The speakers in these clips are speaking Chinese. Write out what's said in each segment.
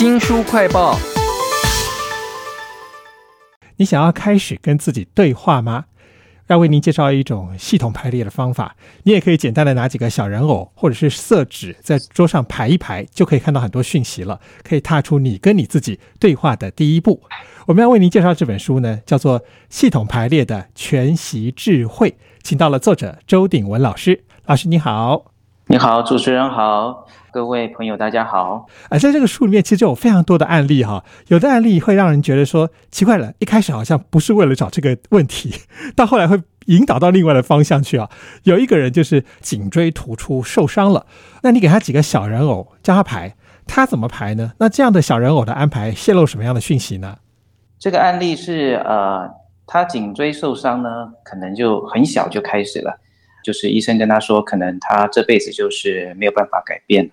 新书快报。你想要开始跟自己对话吗？要为您介绍一种系统排列的方法。你也可以简单的拿几个小人偶或者是色纸在桌上排一排，就可以看到很多讯息了，可以踏出你跟你自己对话的第一步。我们要为您介绍这本书呢，叫做《系统排列的全息智慧》，请到了作者周鼎文老师。老师你好。你好，主持人好，各位朋友大家好。啊，在这个书里面其实就有非常多的案例哈，有的案例会让人觉得说奇怪了，一开始好像不是为了找这个问题，到后来会引导到另外的方向去啊。有一个人就是颈椎突出受伤了，那你给他几个小人偶叫他排，他怎么排呢？那这样的小人偶的安排泄露什么样的讯息呢？这个案例是呃，他颈椎受伤呢，可能就很小就开始了。就是医生跟他说，可能他这辈子就是没有办法改变。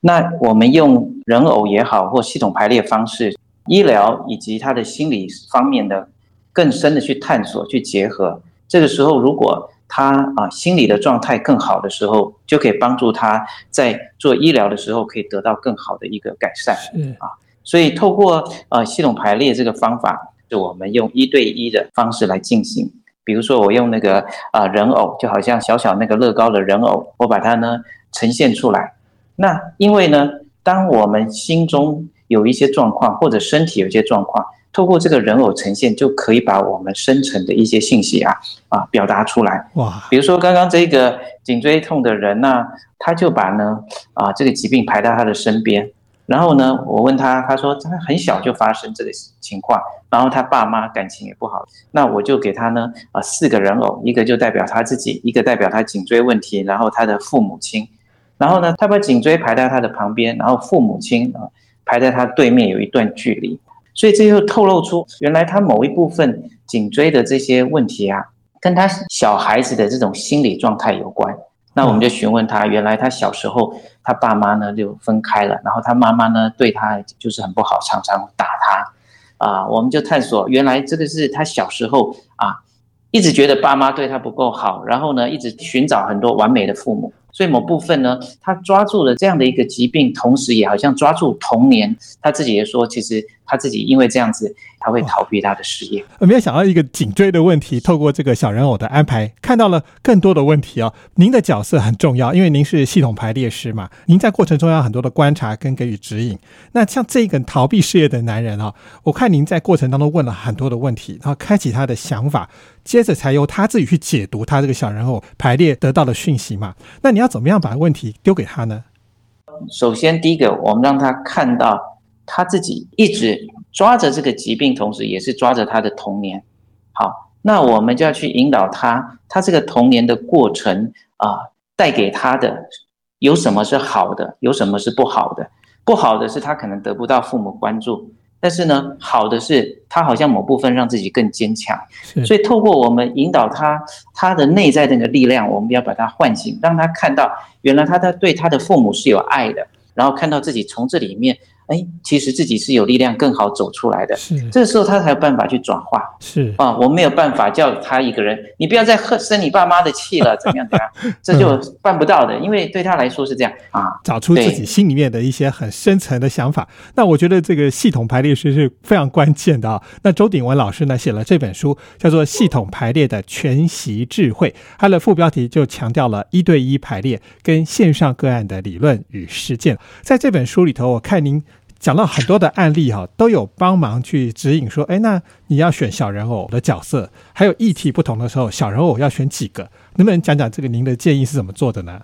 那我们用人偶也好，或系统排列方式，医疗以及他的心理方面的更深的去探索、去结合。这个时候，如果他啊心理的状态更好的时候，就可以帮助他在做医疗的时候可以得到更好的一个改善。嗯啊，所以透过呃系统排列这个方法，就我们用一对一的方式来进行。比如说，我用那个啊人偶，就好像小小那个乐高的人偶，我把它呢呈现出来。那因为呢，当我们心中有一些状况，或者身体有一些状况，透过这个人偶呈现，就可以把我们深层的一些信息啊啊表达出来。哇！比如说刚刚这个颈椎痛的人呢，他就把呢啊这个疾病排到他的身边。然后呢，我问他，他说他很小就发生这个情况，然后他爸妈感情也不好，那我就给他呢啊四个人偶，一个就代表他自己，一个代表他颈椎问题，然后他的父母亲，然后呢他把颈椎排在他的旁边，然后父母亲啊排在他对面有一段距离，所以这就透露出原来他某一部分颈椎的这些问题啊，跟他小孩子的这种心理状态有关。那我们就询问他，原来他小时候他爸妈呢就分开了，然后他妈妈呢对他就是很不好，常常打他，啊，我们就探索原来这个是他小时候啊，一直觉得爸妈对他不够好，然后呢一直寻找很多完美的父母，所以某部分呢他抓住了这样的一个疾病，同时也好像抓住童年，他自己也说其实。他自己因为这样子，他会逃避他的事业。没有想到一个颈椎的问题，透过这个小人偶的安排，看到了更多的问题哦。您的角色很重要，因为您是系统排列师嘛。您在过程中要很多的观察跟给予指引。那像这个逃避事业的男人啊，我看您在过程当中问了很多的问题，然后开启他的想法，接着才由他自己去解读他这个小人偶排列得到的讯息嘛。那你要怎么样把问题丢给他呢？首先，第一个，我们让他看到。他自己一直抓着这个疾病，同时也是抓着他的童年。好，那我们就要去引导他，他这个童年的过程啊，带给他的有什么是好的，有什么是不好的？不好的是他可能得不到父母关注，但是呢，好的是他好像某部分让自己更坚强。所以透过我们引导他，他的内在的那个力量，我们要把他唤醒，让他看到原来他的对他的父母是有爱的，然后看到自己从这里面。哎，其实自己是有力量更好走出来的。是，这个时候他才有办法去转化。是啊，我没有办法叫他一个人，你不要再恨生你爸妈的气了，怎么样怎么样？这就办不到的，因为对他来说是这样啊，找出自己心里面的一些很深层的想法。那我觉得这个系统排列师是非常关键的啊。那周鼎文老师呢写了这本书，叫做《系统排列的全息智慧》，它的副标题就强调了一对一排列跟线上个案的理论与实践。在这本书里头，我看您。讲到很多的案例哈，都有帮忙去指引说，哎，那你要选小人偶的角色，还有议题不同的时候，小人偶要选几个？能不能讲讲这个您的建议是怎么做的呢？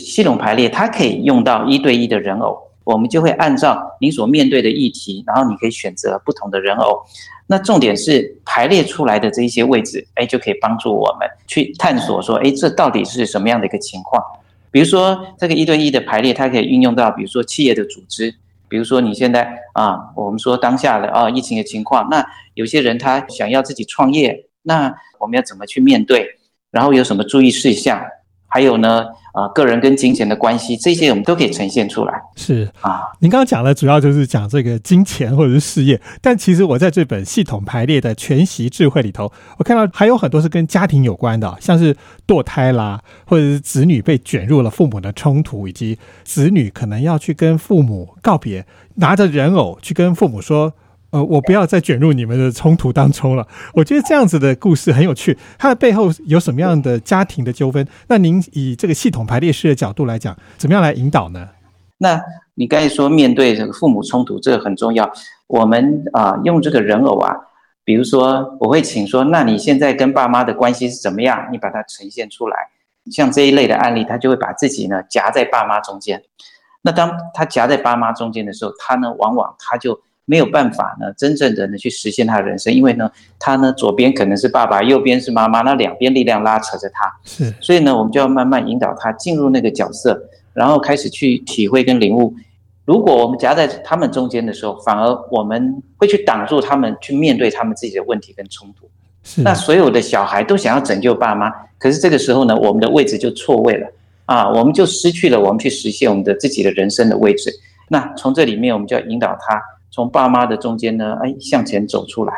系统排列它可以用到一对一的人偶，我们就会按照您所面对的议题，然后你可以选择不同的人偶。那重点是排列出来的这一些位置，哎，就可以帮助我们去探索说，哎，这到底是什么样的一个情况？比如说这个一对一的排列，它可以运用到比如说企业的组织。比如说你现在啊，我们说当下的啊疫情的情况，那有些人他想要自己创业，那我们要怎么去面对？然后有什么注意事项？还有呢，啊，个人跟金钱的关系，这些我们都可以呈现出来。是啊，您刚刚讲的主要就是讲这个金钱或者是事业，但其实我在这本系统排列的全息智慧里头，我看到还有很多是跟家庭有关的，像是堕胎啦，或者是子女被卷入了父母的冲突，以及子女可能要去跟父母告别，拿着人偶去跟父母说。呃，我不要再卷入你们的冲突当中了。我觉得这样子的故事很有趣，它的背后有什么样的家庭的纠纷？那您以这个系统排列式的角度来讲，怎么样来引导呢？那你刚才说面对这个父母冲突，这个很重要。我们啊，用这个人偶啊，比如说我会请说，那你现在跟爸妈的关系是怎么样？你把它呈现出来。像这一类的案例，他就会把自己呢夹在爸妈中间。那当他夹在爸妈中间的时候，他呢往往他就。没有办法呢，真正的呢去实现他的人生，因为呢，他呢左边可能是爸爸，右边是妈妈，那两边力量拉扯着他，是，所以呢，我们就要慢慢引导他进入那个角色，然后开始去体会跟领悟。如果我们夹在他们中间的时候，反而我们会去挡住他们去面对他们自己的问题跟冲突。是，那所有的小孩都想要拯救爸妈，可是这个时候呢，我们的位置就错位了啊，我们就失去了我们去实现我们的自己的人生的位置。那从这里面，我们就要引导他。从爸妈的中间呢，哎，向前走出来。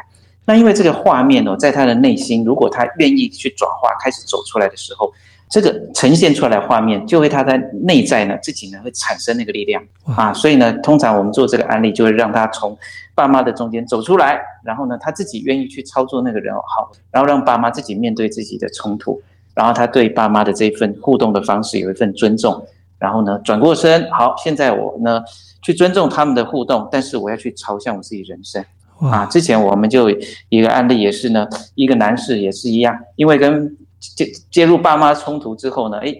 那因为这个画面哦，在他的内心，如果他愿意去转化，开始走出来的时候，这个呈现出来的画面，就会他在内在呢，自己呢会产生那个力量啊。所以呢，通常我们做这个案例，就会让他从爸妈的中间走出来，然后呢，他自己愿意去操作那个人，好，然后让爸妈自己面对自己的冲突，然后他对爸妈的这份互动的方式有一份尊重，然后呢，转过身，好，现在我呢。去尊重他们的互动，但是我要去朝向我自己人生啊！之前我们就一个案例也是呢，一个男士也是一样，因为跟介介入爸妈冲突之后呢，哎，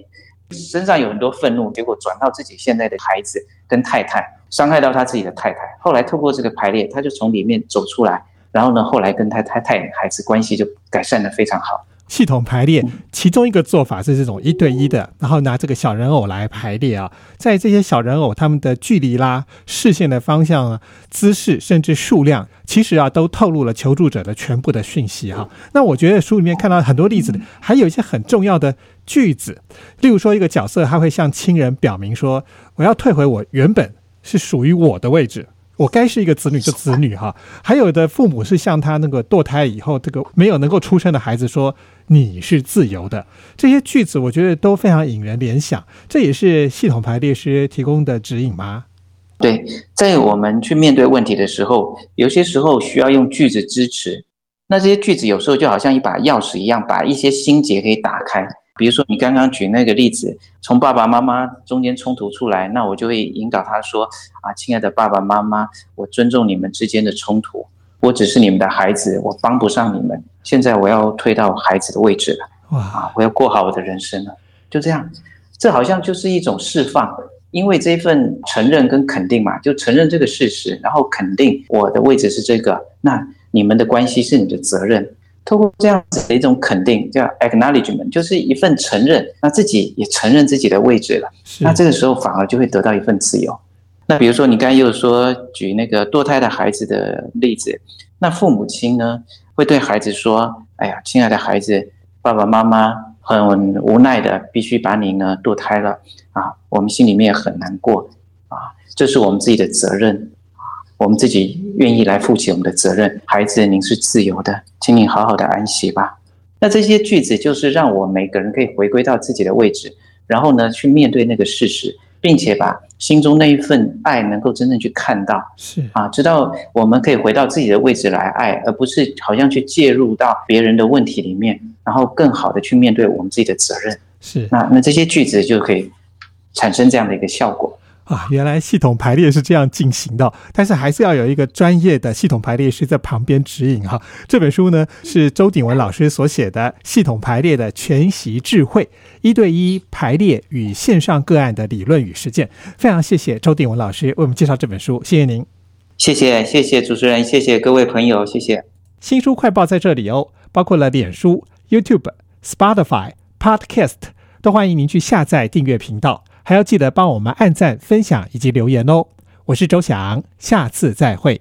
身上有很多愤怒，结果转到自己现在的孩子跟太太，伤害到他自己的太太。后来透过这个排列，他就从里面走出来，然后呢，后来跟他太太孩子关系就改善的非常好。系统排列，其中一个做法是这种一对一的，然后拿这个小人偶来排列啊，在这些小人偶他们的距离啦、视线的方向啊、姿势，甚至数量，其实啊，都透露了求助者的全部的讯息哈。那我觉得书里面看到很多例子，还有一些很重要的句子，例如说一个角色他会向亲人表明说：“我要退回我原本是属于我的位置。”我该是一个子女就子女哈，还有的父母是像他那个堕胎以后这个没有能够出生的孩子说你是自由的，这些句子我觉得都非常引人联想，这也是系统排列师提供的指引吗？对，在我们去面对问题的时候，有些时候需要用句子支持，那这些句子有时候就好像一把钥匙一样，把一些心结可以打开。比如说你刚刚举那个例子，从爸爸妈妈中间冲突出来，那我就会引导他说：“啊，亲爱的爸爸妈妈，我尊重你们之间的冲突，我只是你们的孩子，我帮不上你们。现在我要退到孩子的位置了，哇，啊，我要过好我的人生了。就这样，这好像就是一种释放，因为这份承认跟肯定嘛，就承认这个事实，然后肯定我的位置是这个，那你们的关系是你的责任。”透过这样子的一种肯定，叫 acknowledgement，就是一份承认，那自己也承认自己的位置了。那这个时候反而就会得到一份自由。那比如说，你刚才又说举那个堕胎的孩子的例子，那父母亲呢会对孩子说：“哎呀，亲爱的孩子，爸爸妈妈很无奈的必须把你呢堕胎了啊，我们心里面也很难过啊，这是我们自己的责任。”我们自己愿意来负起我们的责任，孩子，您是自由的，请你好好的安息吧。那这些句子就是让我每个人可以回归到自己的位置，然后呢，去面对那个事实，并且把心中那一份爱能够真正去看到，是啊，知道我们可以回到自己的位置来爱，而不是好像去介入到别人的问题里面，然后更好的去面对我们自己的责任。是那那这些句子就可以产生这样的一个效果。啊，原来系统排列是这样进行的，但是还是要有一个专业的系统排列师在旁边指引哈。这本书呢是周鼎文老师所写的《系统排列的全息智慧：一对一排列与线上个案的理论与实践》。非常谢谢周鼎文老师为我们介绍这本书，谢谢您。谢谢谢谢主持人，谢谢各位朋友，谢谢。新书快报在这里哦，包括了脸书、YouTube、Spotify、Podcast，都欢迎您去下载订阅频道。还要记得帮我们按赞、分享以及留言哦！我是周翔，下次再会。